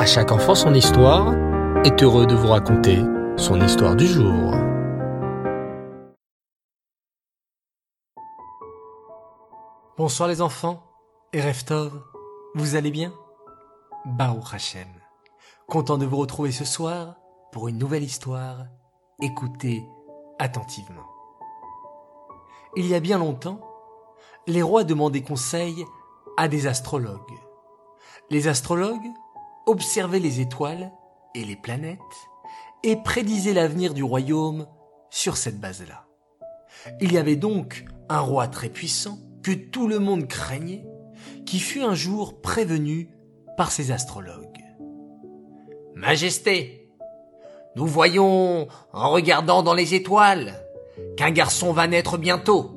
À chaque enfant son histoire est heureux de vous raconter son histoire du jour. Bonsoir les enfants et vous allez bien? Baruch Hashem. Content de vous retrouver ce soir pour une nouvelle histoire. Écoutez attentivement. Il y a bien longtemps, les rois demandaient conseil à des astrologues. Les astrologues observaient les étoiles et les planètes et prédisaient l'avenir du royaume sur cette base-là. Il y avait donc un roi très puissant que tout le monde craignait, qui fut un jour prévenu par ses astrologues. Majesté, nous voyons, en regardant dans les étoiles, qu'un garçon va naître bientôt,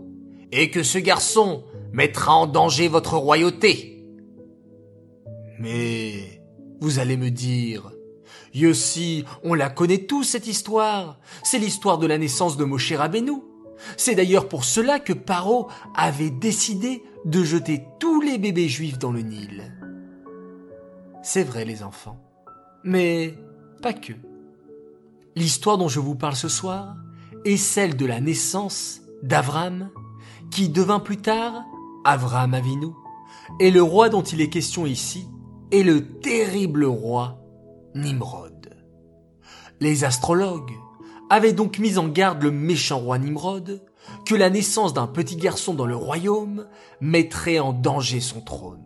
et que ce garçon mettra en danger votre royauté. Mais, vous allez me dire, Yossi, on la connaît tous cette histoire. C'est l'histoire de la naissance de Moshe Rabbeinu. C'est d'ailleurs pour cela que Paro avait décidé de jeter tous les bébés juifs dans le Nil. C'est vrai les enfants. Mais pas que. L'histoire dont je vous parle ce soir est celle de la naissance d'Avram, qui devint plus tard Avram Avinu, et le roi dont il est question ici est le terrible roi Nimrod. Les astrologues avaient donc mis en garde le méchant roi Nimrod que la naissance d'un petit garçon dans le royaume mettrait en danger son trône.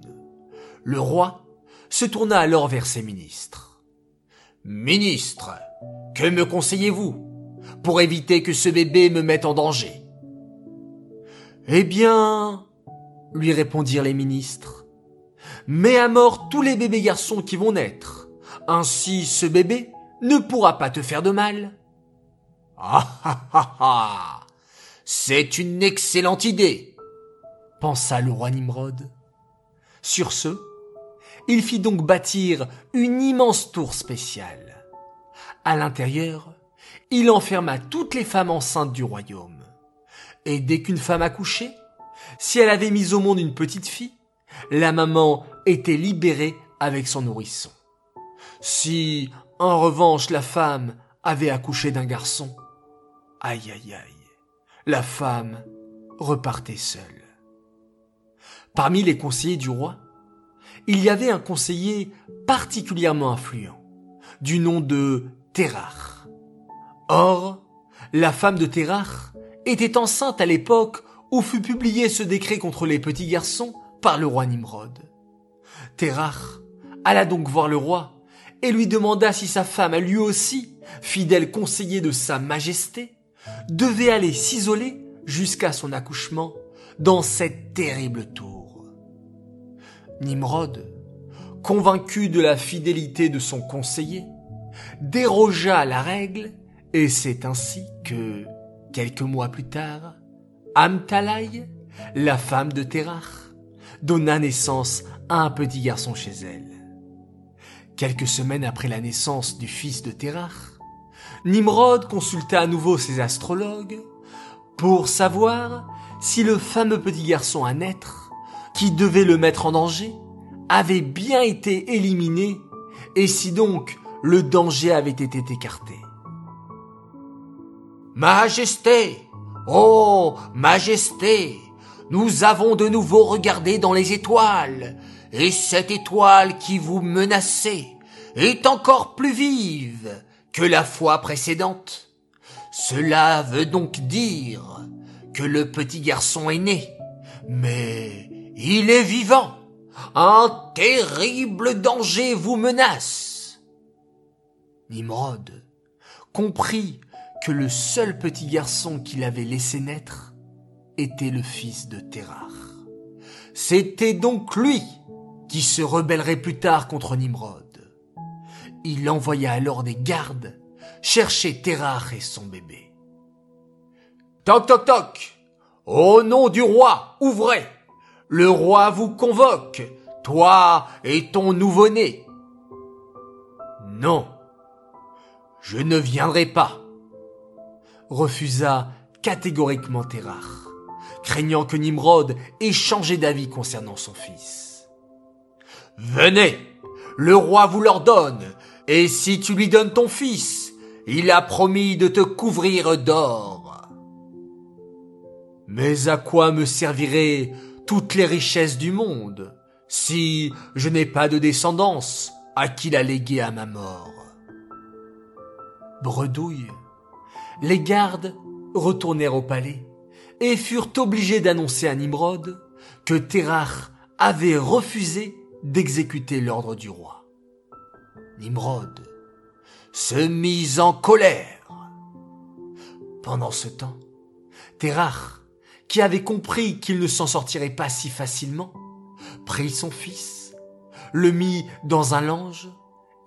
Le roi se tourna alors vers ses ministres. Ministre, que me conseillez-vous pour éviter que ce bébé me mette en danger Eh bien, lui répondirent les ministres, mets à mort tous les bébés garçons qui vont naître. Ainsi ce bébé ne pourra pas te faire de mal. Ah ah ah ah C'est une excellente idée, pensa le roi Nimrod. Sur ce, il fit donc bâtir une immense tour spéciale. À l'intérieur, il enferma toutes les femmes enceintes du royaume. Et dès qu'une femme accouchait, si elle avait mis au monde une petite fille, la maman était libérée avec son nourrisson. Si, en revanche, la femme avait accouché d'un garçon, aïe aïe aïe, la femme repartait seule. Parmi les conseillers du roi, il y avait un conseiller particulièrement influent, du nom de Terach. Or, la femme de Terach était enceinte à l'époque où fut publié ce décret contre les petits garçons par le roi Nimrod. Terach alla donc voir le roi et lui demanda si sa femme lui aussi, fidèle conseiller de sa majesté, devait aller s'isoler jusqu'à son accouchement dans cette terrible tour. Nimrod, convaincu de la fidélité de son conseiller, dérogea à la règle et c'est ainsi que, quelques mois plus tard, Amtalai, la femme de Terach, donna naissance à un petit garçon chez elle. Quelques semaines après la naissance du fils de Terach, Nimrod consulta à nouveau ses astrologues pour savoir si le fameux petit garçon à naître, qui devait le mettre en danger, avait bien été éliminé et si donc le danger avait été écarté. Majesté, Oh, Majesté, nous avons de nouveau regardé dans les étoiles, et cette étoile qui vous menaçait est encore plus vive que la fois précédente. Cela veut donc dire que le petit garçon est né, mais il est vivant. Un terrible danger vous menace. Nimrod comprit que le seul petit garçon qu'il avait laissé naître était le fils de Terach. C'était donc lui qui se rebellerait plus tard contre Nimrod. Il envoya alors des gardes chercher Terach et son bébé. Toc toc toc Au nom du roi, ouvrez Le roi vous convoque, toi et ton nouveau-né. Non, je ne viendrai pas refusa catégoriquement Terach, craignant que Nimrod ait changé d'avis concernant son fils. Venez, le roi vous l'ordonne, et si tu lui donnes ton fils, il a promis de te couvrir d'or. Mais à quoi me serviraient toutes les richesses du monde si je n'ai pas de descendance à qui la léguer à ma mort? Bredouille, les gardes retournèrent au palais et furent obligés d'annoncer à Nimrod que Terach avait refusé d'exécuter l'ordre du roi. Nimrod se mit en colère. Pendant ce temps, Terach, qui avait compris qu'il ne s'en sortirait pas si facilement, prit son fils, le mit dans un lange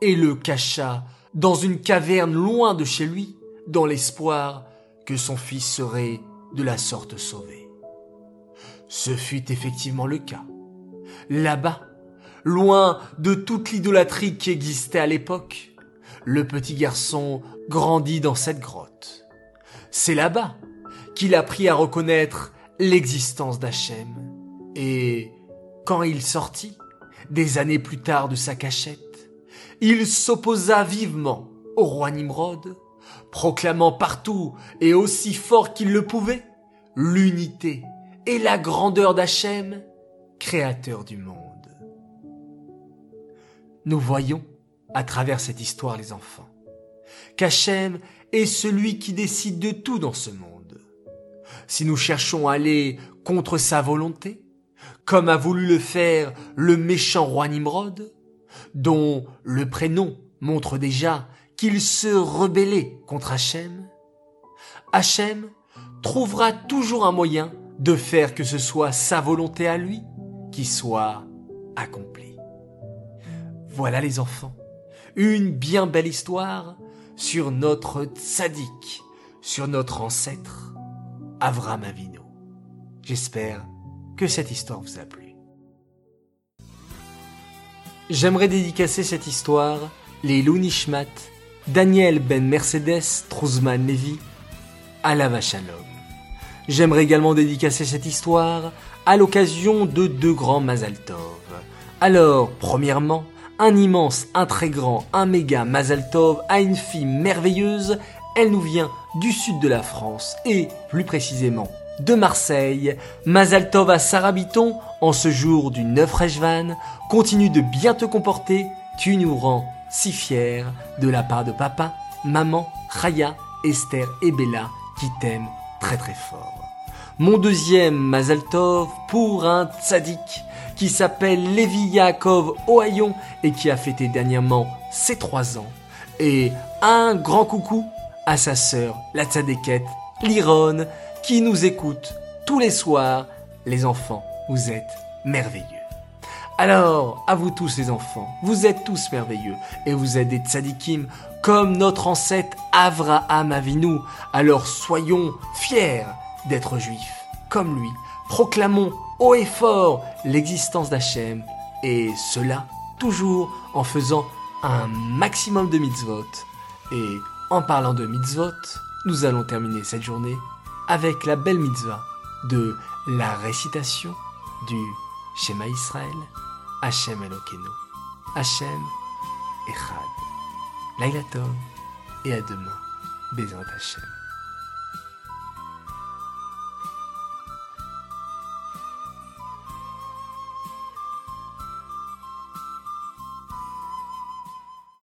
et le cacha dans une caverne loin de chez lui, dans l'espoir que son fils serait de la sorte sauvé. Ce fut effectivement le cas. Là-bas, loin de toute l'idolâtrie qui existait à l'époque, le petit garçon grandit dans cette grotte. C'est là-bas qu'il apprit à reconnaître l'existence d'Hachem. Et quand il sortit, des années plus tard de sa cachette, il s'opposa vivement au roi Nimrod, proclamant partout et aussi fort qu'il le pouvait l'unité et la grandeur d'Hachem, créateur du monde. Nous voyons, à travers cette histoire les enfants, qu'Hachem est celui qui décide de tout dans ce monde. Si nous cherchons à aller contre sa volonté, comme a voulu le faire le méchant roi Nimrod, dont le prénom montre déjà qu'il se rebellait contre Hachem, Hachem trouvera toujours un moyen de faire que ce soit sa volonté à lui qui soit accomplie. Voilà les enfants, une bien belle histoire sur notre tzaddik, sur notre ancêtre, Avram Avino. J'espère que cette histoire vous a plu. J'aimerais dédicacer cette histoire les Nishmat, Daniel Ben Mercedes Trouzman Levy, Alava Shalom. J'aimerais également dédicacer cette histoire à l'occasion de deux grands Mazal Tov. Alors, premièrement, un immense, un très grand, un méga Mazal Tov à une fille merveilleuse. Elle nous vient du sud de la France et, plus précisément, de Marseille. Mazal Tov à Sarah Biton, en ce jour du 9 Rejvan. Continue de bien te comporter, tu nous rends si fiers de la part de papa, maman, Raya, Esther et Bella qui t'aiment très très fort. Mon deuxième Mazaltov pour un tzaddik qui s'appelle Levi Yaakov Ohayon et qui a fêté dernièrement ses trois ans. Et un grand coucou à sa sœur, la tzadékette Liron, qui nous écoute tous les soirs. Les enfants, vous êtes merveilleux. Alors, à vous tous les enfants, vous êtes tous merveilleux et vous êtes des tzadikim comme notre ancêtre Avraham Avinu. Alors soyons fiers d'être juifs comme lui. Proclamons haut et fort l'existence d'Hachem et cela toujours en faisant un maximum de mitzvot. Et en parlant de mitzvot, nous allons terminer cette journée avec la belle mitzvah de la récitation du Shema Israël, Hachem Elokeinu, Hachem Echad. Laila et à demain. Bézant Hachem.